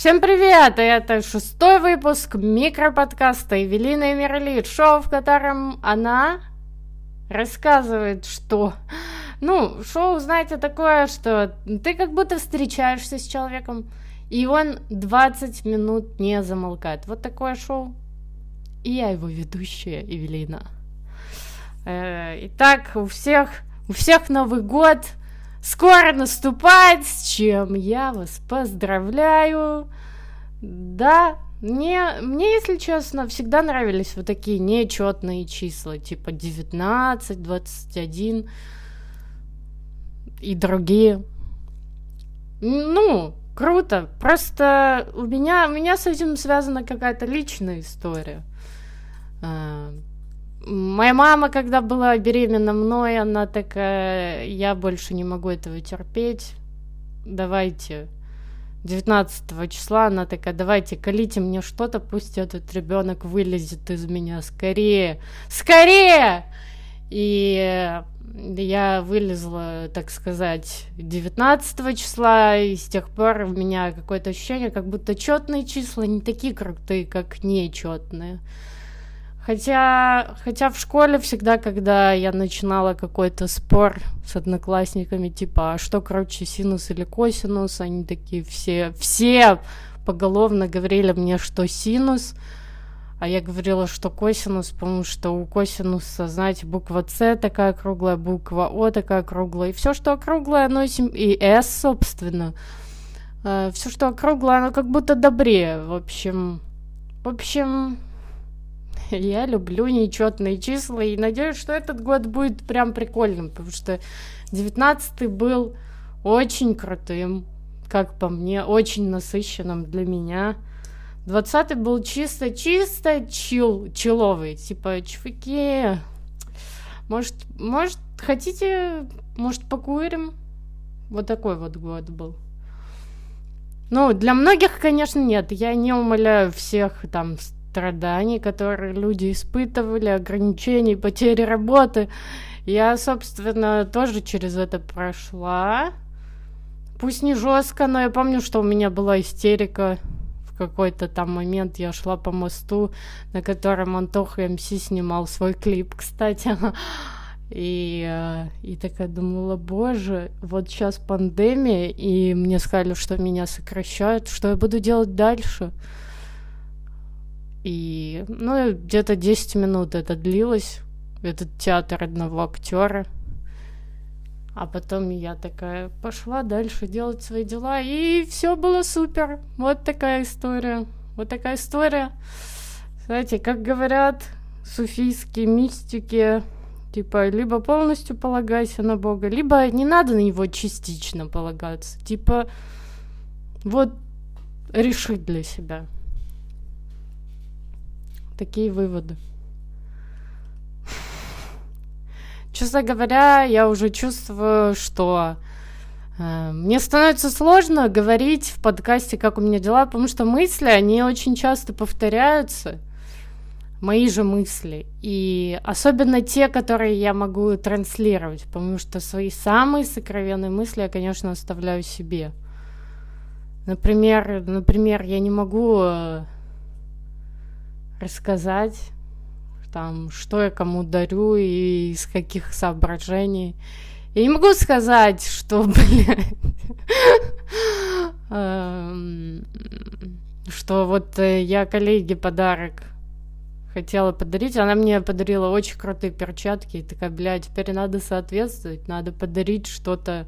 Всем привет! Это шестой выпуск микроподкаста Евелина и Мерлит, шоу, в котором она рассказывает, что... Ну, шоу, знаете, такое, что ты как будто встречаешься с человеком, и он 20 минут не замолкает. Вот такое шоу. И я его ведущая, Евелина. Э, итак, у всех, у всех Новый год – скоро наступает, с чем я вас поздравляю. Да, мне, мне, если честно, всегда нравились вот такие нечетные числа, типа 19, 21 и другие. Ну, круто. Просто у меня, у меня с этим связана какая-то личная история. Моя мама, когда была беременна мной, она такая, я больше не могу этого терпеть, давайте 19 числа она такая, давайте, колите мне что-то, пусть этот ребенок вылезет из меня скорее, скорее! И я вылезла, так сказать, 19 числа, и с тех пор у меня какое-то ощущение, как будто четные числа не такие крутые, как нечетные. Хотя, хотя в школе всегда, когда я начинала какой-то спор с одноклассниками, типа, а что круче, синус или косинус, они такие все, все поголовно говорили мне, что синус, а я говорила, что косинус, потому что у косинуса, знаете, буква С такая круглая, буква О такая круглая, и все, что округлое, оно и С, собственно, э, все, что округлое, оно как будто добрее, в общем, в общем, я люблю нечетные числа и надеюсь, что этот год будет прям прикольным, потому что 19 был очень крутым, как по мне, очень насыщенным для меня. 20 был чисто-чисто чил, чиловый, типа, чуваки, может, может, хотите, может, покурим? Вот такой вот год был. Ну, для многих, конечно, нет. Я не умоляю всех там страданий, которые люди испытывали, ограничений, потери работы. Я, собственно, тоже через это прошла. Пусть не жестко, но я помню, что у меня была истерика в какой-то там момент. Я шла по мосту, на котором Антоха МС снимал свой клип, кстати. И, э, и такая думала, боже, вот сейчас пандемия, и мне сказали, что меня сокращают, что я буду делать дальше? И, ну, где-то 10 минут это длилось, этот театр одного актера. А потом я такая пошла дальше делать свои дела, и все было супер. Вот такая история. Вот такая история. Знаете, как говорят суфийские мистики, типа, либо полностью полагайся на Бога, либо не надо на него частично полагаться. Типа, вот решить для себя такие выводы. Честно говоря, я уже чувствую, что э, мне становится сложно говорить в подкасте, как у меня дела, потому что мысли, они очень часто повторяются, мои же мысли, и особенно те, которые я могу транслировать, потому что свои самые сокровенные мысли я, конечно, оставляю себе. Например, например, я не могу э, рассказать, там, что я кому дарю и из каких соображений. Я не могу сказать, что, блядь, что вот э, я коллеге подарок хотела подарить, она мне подарила очень крутые перчатки, и такая, блядь, теперь надо соответствовать, надо подарить что-то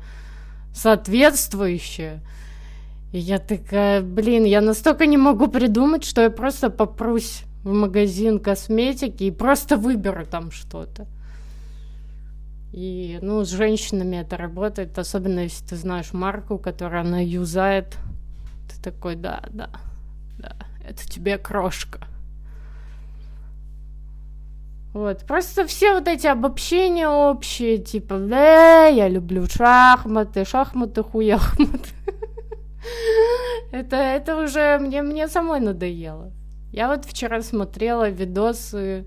соответствующее. И я такая, блин, я настолько не могу придумать, что я просто попрусь в магазин косметики и просто выберу там что-то. И, ну, с женщинами это работает, особенно если ты знаешь марку, которую она юзает. Ты такой, да, да, да, это тебе крошка. Вот, просто все вот эти обобщения общие, типа, да, я люблю шахматы, шахматы, хуяхматы. Это, это уже мне, мне самой надоело. Я вот вчера смотрела видосы,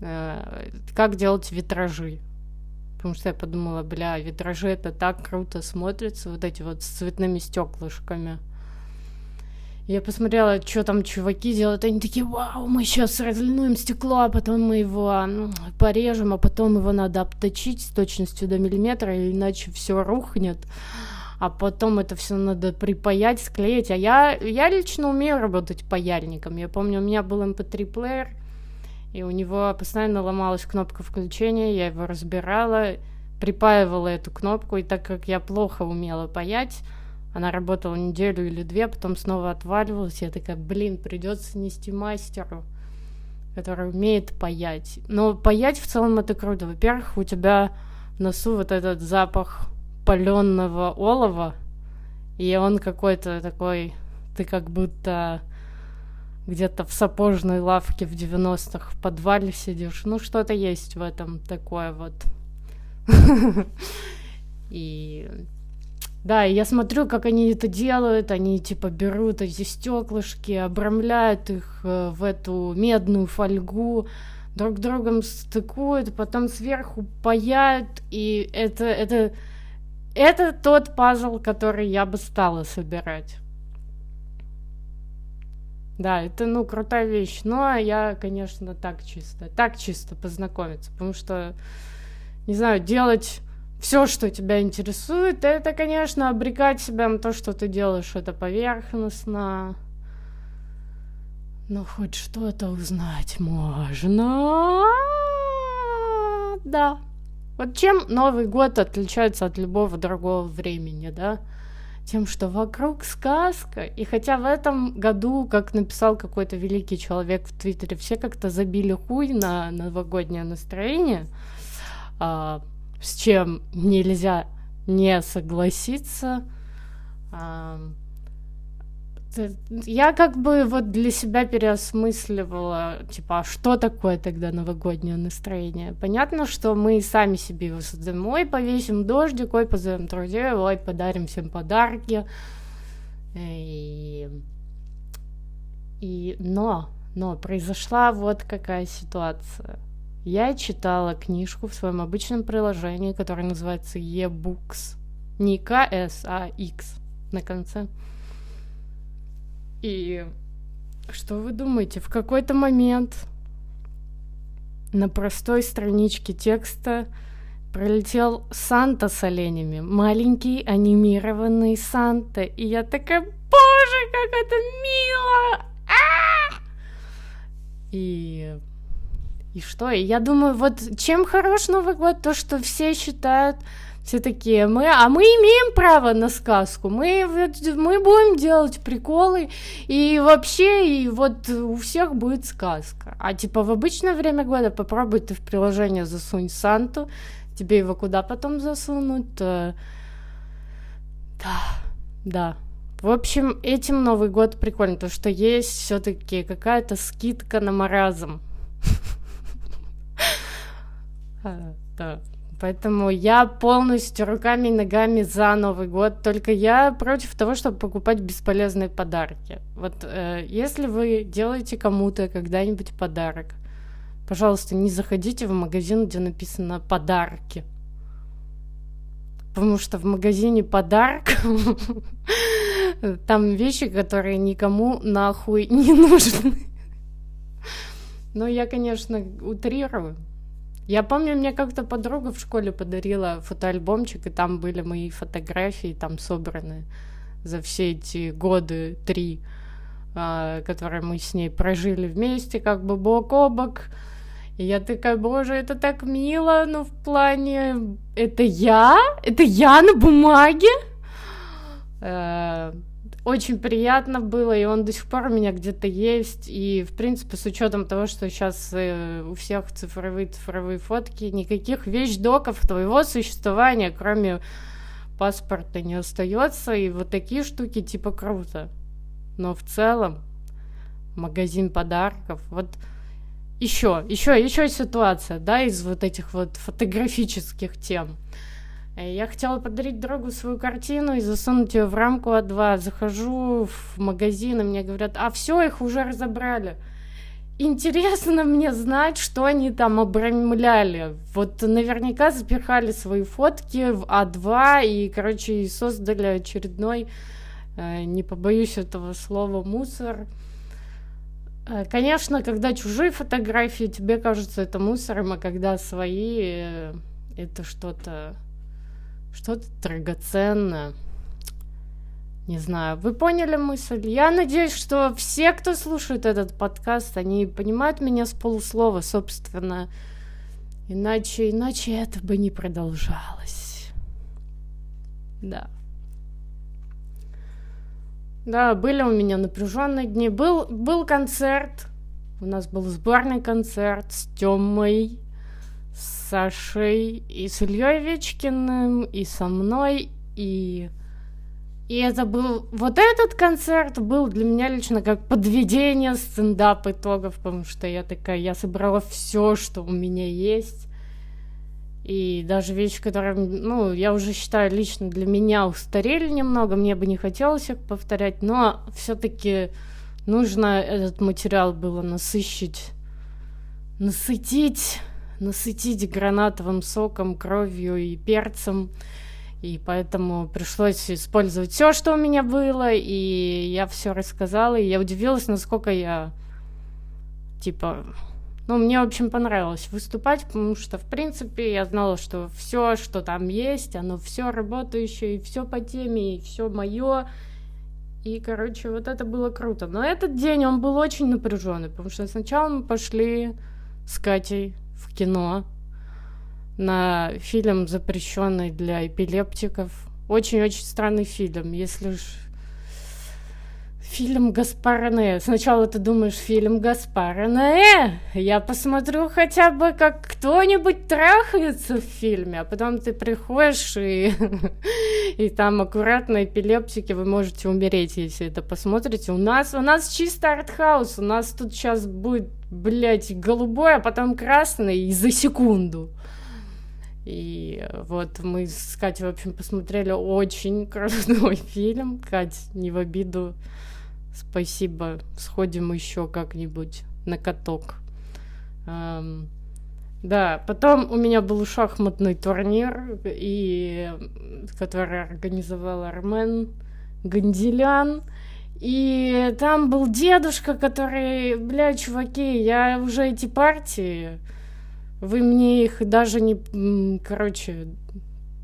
э, как делать витражи. Потому что я подумала, бля, витражи это так круто смотрится, вот эти вот с цветными стеклышками. Я посмотрела, что там чуваки делают. Они такие, вау, мы сейчас разлинуем стекло, а потом мы его порежем, а потом его надо обточить с точностью до миллиметра, иначе все рухнет. А потом это все надо припаять, склеить. А я, я лично умею работать паяльником. Я помню, у меня был MP3-плеер, эм и у него постоянно ломалась кнопка включения, я его разбирала, припаивала эту кнопку, и так как я плохо умела паять, она работала неделю или две, потом снова отваливалась. Я такая, блин, придется нести мастеру, который умеет паять. Но паять в целом это круто. Во-первых, у тебя в носу вот этот запах паленного олова, и он какой-то такой, ты как будто где-то в сапожной лавке в 90-х в подвале сидишь. Ну, что-то есть в этом такое вот. И да, я смотрю, как они это делают, они типа берут эти стеклышки, обрамляют их э, в эту медную фольгу, друг другом стыкуют, потом сверху паяют, и это, это, это тот пазл, который я бы стала собирать. Да, это, ну, крутая вещь. Но ну, а я, конечно, так чисто, так чисто познакомиться, потому что, не знаю, делать все, что тебя интересует, это, конечно, обрекать себя на то, что ты делаешь это поверхностно. Но хоть что-то узнать можно. Да. Вот чем Новый год отличается от любого другого времени, да? Тем, что вокруг сказка. И хотя в этом году, как написал какой-то великий человек в Твиттере, все как-то забили хуй на новогоднее настроение, а, с чем нельзя не согласиться. Я как бы вот для себя переосмысливала, типа, а что такое тогда новогоднее настроение? Понятно, что мы сами себе его создаем. Ой, повесим дождик, ой, позовем друзей, ой, подарим всем подарки. И... И... Но, но произошла вот какая ситуация. Я читала книжку в своем обычном приложении, которое называется eBooks. Не КС, а X на конце. И что вы думаете? В какой-то момент на простой страничке текста пролетел Санта с оленями. Маленький анимированный Санта. И я такая, боже, как это мило! А! И и что? Я думаю, вот чем хорош Новый год, то, что все считают, все такие, мы, а мы имеем право на сказку, мы, мы будем делать приколы, и вообще, и вот у всех будет сказка. А типа в обычное время года попробуй ты в приложение засунь Санту, тебе его куда потом засунут? Э, да, да. В общем, этим Новый год прикольно, потому что есть все-таки какая-то скидка на маразм. Да. Поэтому я полностью руками и ногами за Новый год. Только я против того, чтобы покупать бесполезные подарки. Вот э, если вы делаете кому-то когда-нибудь подарок, пожалуйста, не заходите в магазин, где написано подарки. Потому что в магазине подарок там вещи, которые никому нахуй не нужны. Но я, конечно, утрирую. Я помню, мне как-то подруга в школе подарила фотоальбомчик, и там были мои фотографии, там собраны за все эти годы три, э, которые мы с ней прожили вместе, как бы бок о бок. И я такая, боже, это так мило, ну в плане, это я? Это я на бумаге? Очень приятно было, и он до сих пор у меня где-то есть. И, в принципе, с учетом того, что сейчас э, у всех цифровые цифровые фотки, никаких вещдоков твоего существования, кроме паспорта, не остается. И вот такие штуки типа круто. Но в целом магазин подарков. Вот еще, еще, еще ситуация, да, из вот этих вот фотографических тем. Я хотела подарить другу свою картину и засунуть ее в рамку А2. Захожу в магазин, и мне говорят, а все, их уже разобрали. Интересно мне знать, что они там обрамляли. Вот наверняка запихали свои фотки в А2 и, короче, создали очередной э, не побоюсь этого слова, мусор. Э, конечно, когда чужие фотографии, тебе кажется это мусором, а когда свои, э, это что-то что-то драгоценное. Не знаю, вы поняли мысль? Я надеюсь, что все, кто слушает этот подкаст, они понимают меня с полуслова, собственно. Иначе, иначе это бы не продолжалось. Да. Да, были у меня напряженные дни. Был, был концерт. У нас был сборный концерт с Тёмой, с Сашей и с Ильей Вечкиным, и со мной, и... И это был... Вот этот концерт был для меня лично как подведение стендап итогов, потому что я такая, я собрала все, что у меня есть. И даже вещи, которые, ну, я уже считаю, лично для меня устарели немного, мне бы не хотелось их повторять, но все-таки нужно этот материал было насыщить, насытить, насытить гранатовым соком, кровью и перцем. И поэтому пришлось использовать все, что у меня было, и я все рассказала, и я удивилась, насколько я, типа, ну, мне, в общем, понравилось выступать, потому что, в принципе, я знала, что все, что там есть, оно все работающее, и все по теме, и все мое. И, короче, вот это было круто. Но этот день, он был очень напряженный, потому что сначала мы пошли с Катей в кино на фильм, запрещенный для эпилептиков. Очень-очень странный фильм. Если ж Фильм Гаспара Ноэ. Сначала ты думаешь, фильм Гаспара Ноэ. Я посмотрю хотя бы, как кто-нибудь трахается в фильме. А потом ты приходишь и, и там аккуратно эпилептики вы можете умереть, если это посмотрите. У нас, у нас чисто артхаус. У нас тут сейчас будет, блядь, голубой, а потом красный и за секунду. И вот мы с Катей, в общем, посмотрели очень крутой фильм. Кать, не в обиду. Спасибо. Сходим еще как-нибудь на каток. Эм, да, потом у меня был шахматный турнир, и, который организовал Армен Ганделян. И там был дедушка, который, бля, чуваки, я уже эти партии, вы мне их даже не, короче,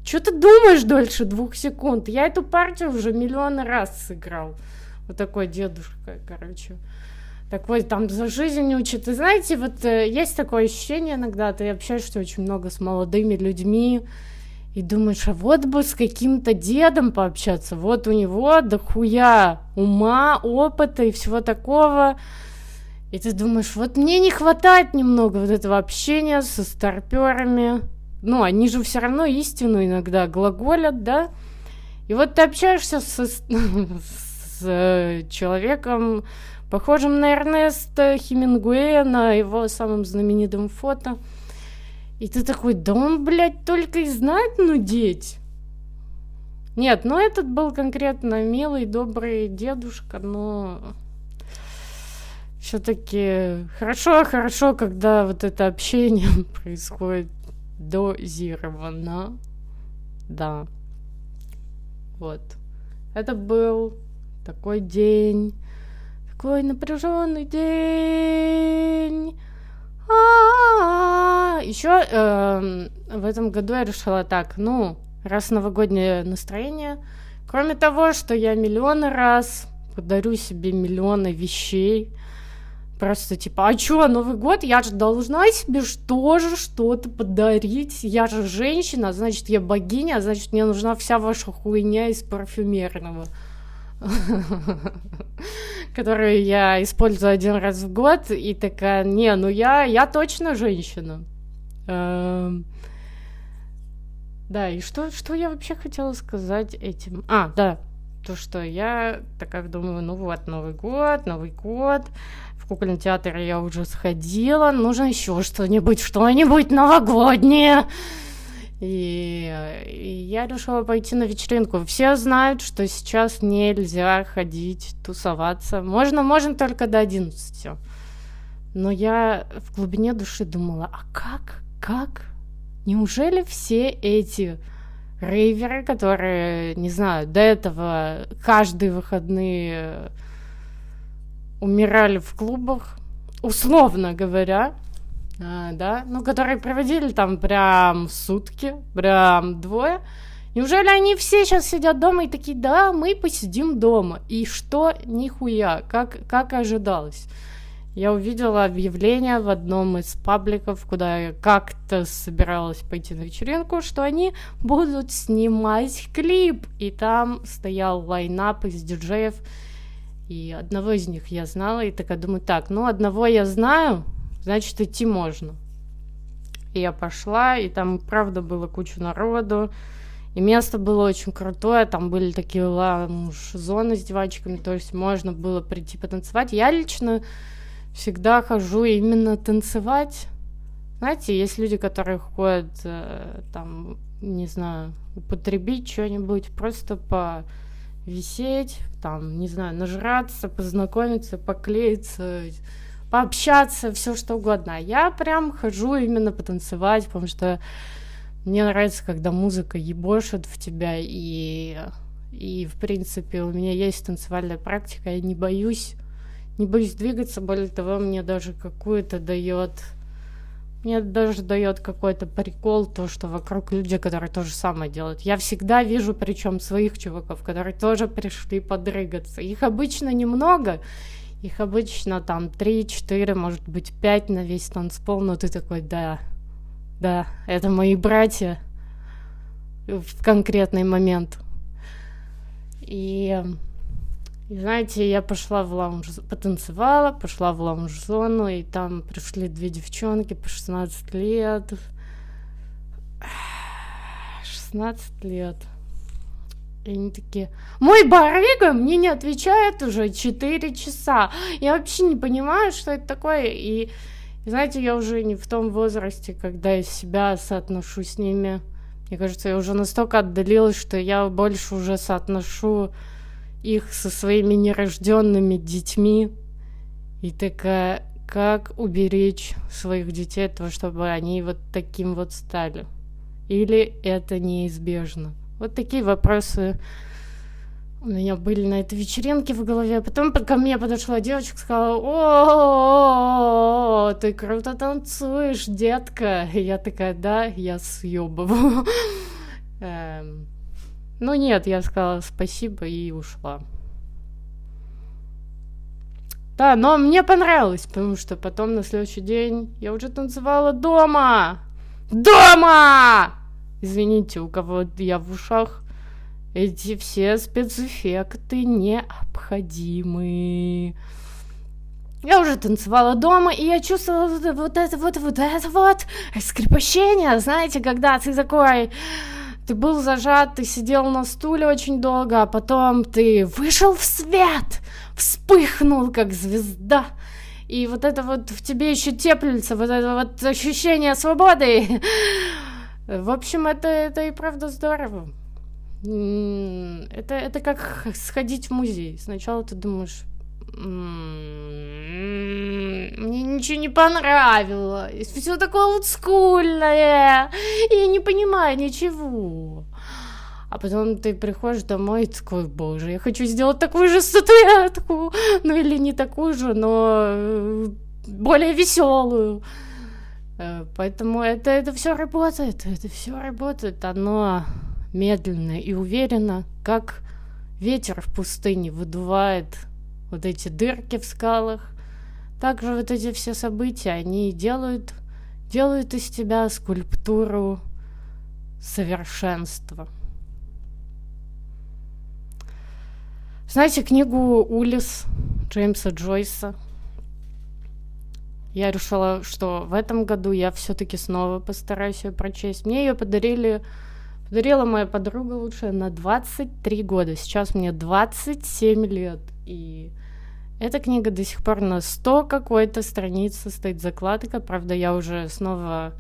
что ты думаешь дольше двух секунд? Я эту партию уже миллион раз сыграл. Вот такой дедушка, короче. Такой там за жизнь учит. И знаете, вот э, есть такое ощущение иногда, ты общаешься очень много с молодыми людьми, и думаешь, а вот бы с каким-то дедом пообщаться, вот у него дохуя ума, опыта и всего такого. И ты думаешь, вот мне не хватает немного вот этого общения со старперами. Ну, они же все равно истину иногда глаголят, да? И вот ты общаешься со, Э, человеком, похожим на Эрнеста Хемингуэя, на его самым знаменитым фото. И ты такой, да он, блядь, только и знает нудеть. Нет, ну этот был конкретно милый, добрый дедушка, но все-таки хорошо, хорошо, когда вот это общение происходит дозированно. Да. Вот. Это был такой день, такой напряженный день. Еще эм, в этом году я решила так, ну, раз новогоднее настроение, кроме того, что я миллионы раз подарю себе миллионы вещей, Просто типа, а чё, Новый год? Я же должна себе тоже что-то подарить. Я же женщина, значит, я богиня, значит, мне нужна вся ваша хуйня из парфюмерного. которую я использую один раз в год, и такая, не, ну я, я точно женщина. Эм, да, и что, что я вообще хотела сказать этим? А, да, то, что я такая думаю, ну вот, Новый год, Новый год, в кукольный театр я уже сходила, нужно еще что-нибудь, что-нибудь новогоднее. И, я решила пойти на вечеринку. Все знают, что сейчас нельзя ходить, тусоваться. Можно, можно только до 11. Но я в глубине души думала, а как, как? Неужели все эти рейверы, которые, не знаю, до этого каждые выходные умирали в клубах, условно говоря, а, да, ну, которые проводили там прям сутки, прям двое. Неужели они все сейчас сидят дома и такие, да, мы посидим дома. И что? Нихуя, как, как ожидалось. Я увидела объявление в одном из пабликов, куда я как-то собиралась пойти на вечеринку, что они будут снимать клип. И там стоял лайнап из диджеев. И одного из них я знала, и такая думаю, так, ну одного я знаю, значит идти можно. И я пошла, и там, правда, было куча народу. И место было очень крутое, там были такие лаунж-зоны с девочками, то есть можно было прийти потанцевать. Я лично всегда хожу именно танцевать. Знаете, есть люди, которые ходят э, там, не знаю, употребить что-нибудь, просто по висеть, там, не знаю, нажраться, познакомиться, поклеиться, пообщаться, все что угодно. А я прям хожу именно потанцевать, потому что мне нравится, когда музыка ебошит в тебя, и, и в принципе у меня есть танцевальная практика, я не боюсь, не боюсь двигаться, более того, мне даже какую-то дает мне даже дает какой-то прикол то, что вокруг люди, которые то же самое делают. Я всегда вижу, причем своих чуваков, которые тоже пришли подрыгаться. Их обычно немного, их обычно там 3-4, может быть 5 на весь танцпол, но ты такой, да, да, это мои братья в конкретный момент. И и знаете, я пошла в лаунж, потанцевала, пошла в лаунж-зону, и там пришли две девчонки по 16 лет. 16 лет. И они такие, мой барыга мне не отвечает уже 4 часа. Я вообще не понимаю, что это такое. И, знаете, я уже не в том возрасте, когда я себя соотношу с ними. Мне кажется, я уже настолько отдалилась, что я больше уже соотношу их со своими нерожденными детьми. И такая, как уберечь своих детей от того, чтобы они вот таким вот стали? Или это неизбежно? Вот такие вопросы у меня были на этой вечеринке в голове. Потом ко мне подошла девочка, сказала, о, ты круто танцуешь, детка. И я такая, да, я съебываю. Эм, ну нет, я сказала спасибо и ушла. Да, но мне понравилось, потому что потом на следующий день я уже танцевала дома. Дома! Извините, у кого я в ушах. Эти все спецэффекты необходимы. Я уже танцевала дома, и я чувствовала вот это вот, вот это вот скрипощение, знаете, когда ты такой ты был зажат, ты сидел на стуле очень долго, а потом ты вышел в свет, вспыхнул как звезда. И вот это вот в тебе еще теплится, вот это вот ощущение свободы. В общем, это, это и правда здорово. Это, это как сходить в музей. Сначала ты думаешь, мне ничего не понравилось. Все такое олдскульное. Я не понимаю ничего. А потом ты приходишь домой и такой, боже, я хочу сделать такую же статуэтку. Ну или не такую же, но э, более веселую. Э, поэтому это, это все работает, это все работает. Оно медленно и уверенно, как ветер в пустыне выдувает вот эти дырки в скалах. Также вот эти все события, они делают, делают из тебя скульптуру совершенства. Знаете книгу «Улис» Джеймса Джойса? Я решила, что в этом году я все-таки снова постараюсь ее прочесть. Мне ее подарили, подарила моя подруга лучшая на 23 года. Сейчас мне 27 лет. И эта книга до сих пор на 100 какой-то страниц стоит закладка. Правда, я уже снова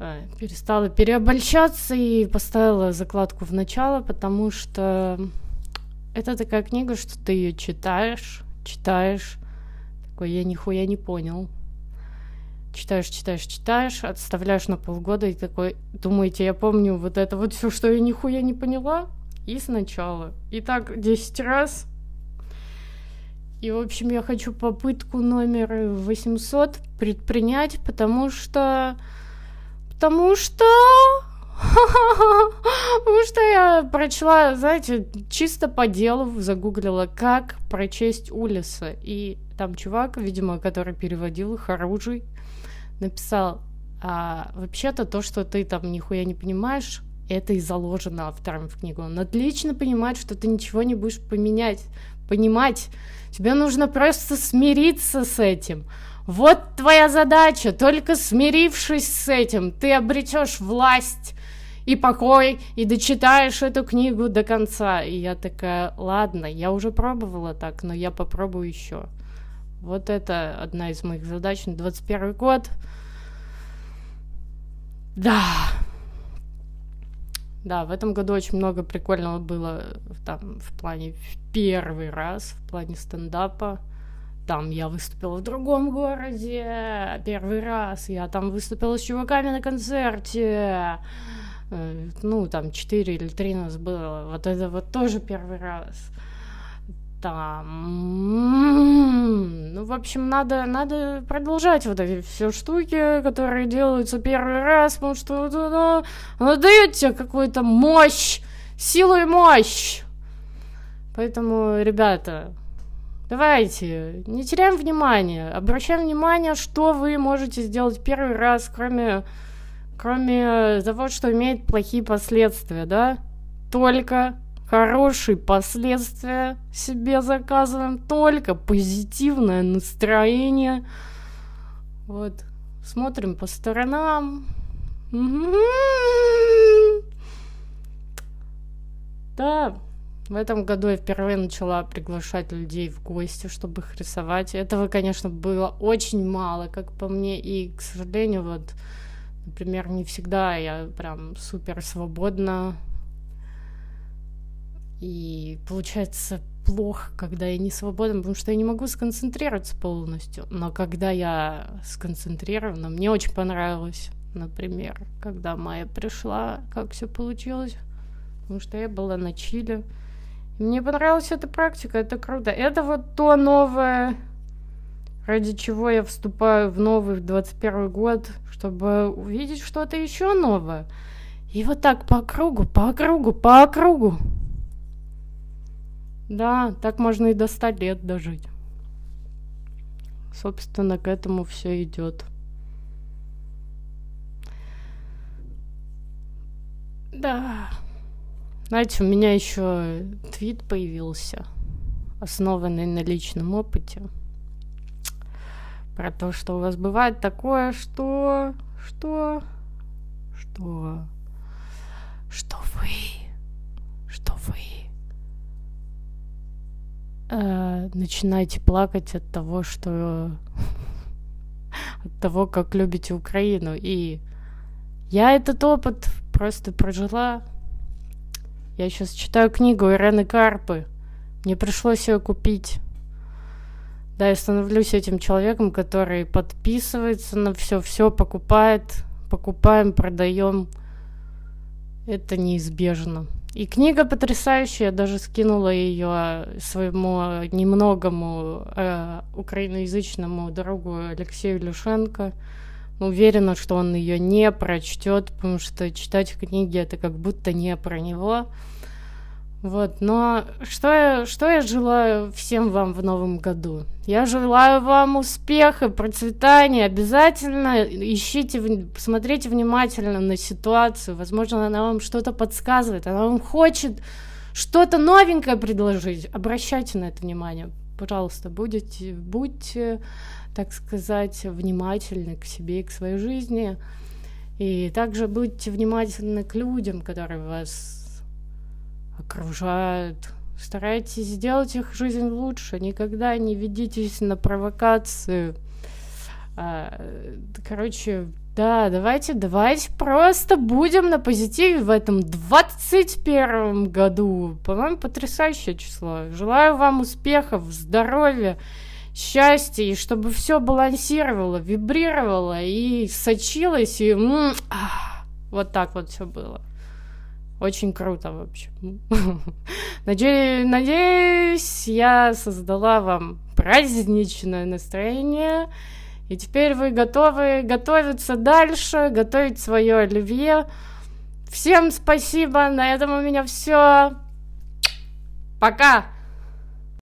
э, перестала переобольщаться и поставила закладку в начало, потому что это такая книга, что ты ее читаешь, читаешь, такой, я нихуя не понял. читаешь, читаешь, читаешь, отставляешь на полгода и такой, думаете, я помню вот это вот все, что я нихуя не поняла? И сначала. И так 10 раз. И, в общем, я хочу попытку номер 800 предпринять, потому что... Потому что... Потому что я прочла, знаете, чисто по делу загуглила, как прочесть Улиса. И там чувак, видимо, который переводил их написал, а, вообще-то то, что ты там нихуя не понимаешь, это и заложено автором в книгу. Он отлично понимает, что ты ничего не будешь поменять, понимать. Тебе нужно просто смириться с этим. Вот твоя задача. Только смирившись с этим, ты обретешь власть и покой, и дочитаешь эту книгу до конца. И я такая, ладно, я уже пробовала так, но я попробую еще. Вот это одна из моих задач на 21 год. Да. Да, в этом году очень много прикольного было там в плане в первый раз, в плане стендапа. Там я выступила в другом городе первый раз. Я там выступила с чуваками на концерте. Э, ну, там четыре или три нас было. Вот это вот тоже первый раз там... Ну, в общем, надо, надо продолжать вот эти все штуки, которые делаются первый раз, потому что вот оно, оно дает тебе какую-то мощь, силу и мощь. Поэтому, ребята, давайте, не теряем внимания, обращаем внимание, что вы можете сделать первый раз, кроме, кроме того, что имеет плохие последствия, да? Только хорошие последствия себе заказываем, только позитивное настроение. Вот, смотрим по сторонам. Да, в этом году я впервые начала приглашать людей в гости, чтобы их рисовать. Этого, конечно, было очень мало, как по мне, и, к сожалению, вот, например, не всегда я прям супер свободна и получается плохо, когда я не свободна, потому что я не могу сконцентрироваться полностью. Но когда я сконцентрирована, мне очень понравилось, например, когда Майя пришла, как все получилось, потому что я была на чиле. И мне понравилась эта практика, это круто. Это вот то новое, ради чего я вступаю в новый в 21 год, чтобы увидеть что-то еще новое. И вот так по кругу, по кругу, по кругу. Да, так можно и до 100 лет дожить. Собственно, к этому все идет. Да. Знаете, у меня еще твит появился, основанный на личном опыте. Про то, что у вас бывает такое, что... Что... Что... Что вы... Что вы э, начинаете плакать от того, что от того, как любите Украину. И я этот опыт просто прожила. Я сейчас читаю книгу Ирены Карпы. Мне пришлось ее купить. Да, я становлюсь этим человеком, который подписывается на все, все покупает, покупаем, продаем. Это неизбежно. И книга потрясающая, я даже скинула ее своему немногому э, украиноязычному другу Алексею Люшенко. Уверена, что он ее не прочтет, потому что читать книги это как будто не про него. Вот, но что я, что я желаю всем вам в новом году? Я желаю вам успеха, процветания. Обязательно ищите, смотрите внимательно на ситуацию. Возможно, она вам что-то подсказывает, она вам хочет что-то новенькое предложить. Обращайте на это внимание. Пожалуйста, будете, будьте, так сказать, внимательны к себе и к своей жизни. И также будьте внимательны к людям, которые вас окружают. Старайтесь сделать их жизнь лучше. Никогда не ведитесь на провокацию. А, короче, да, давайте, давайте просто будем на позитиве в этом 21 году. По-моему, потрясающее число. Желаю вам успехов, здоровья, счастье, и чтобы все балансировало, вибрировало и сочилось, и а, вот так вот все было. Очень круто, в общем. Надеюсь, я создала вам праздничное настроение. И теперь вы готовы готовиться дальше, готовить свое оливье. Всем спасибо. На этом у меня все. Пока.